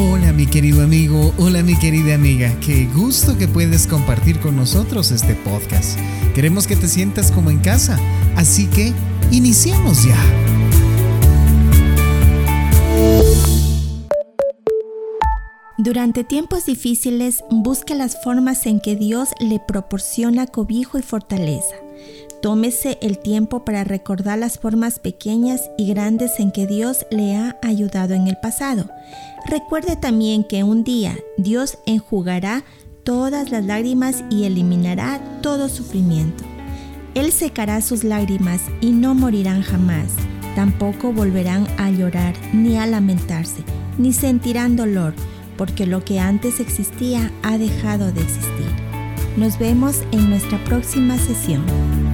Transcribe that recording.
Hola mi querido amigo, hola mi querida amiga, qué gusto que puedes compartir con nosotros este podcast. Queremos que te sientas como en casa, así que iniciemos ya. Durante tiempos difíciles, busque las formas en que Dios le proporciona cobijo y fortaleza. Tómese el tiempo para recordar las formas pequeñas y grandes en que Dios le ha ayudado en el pasado. Recuerde también que un día Dios enjugará todas las lágrimas y eliminará todo sufrimiento. Él secará sus lágrimas y no morirán jamás. Tampoco volverán a llorar ni a lamentarse, ni sentirán dolor, porque lo que antes existía ha dejado de existir. Nos vemos en nuestra próxima sesión.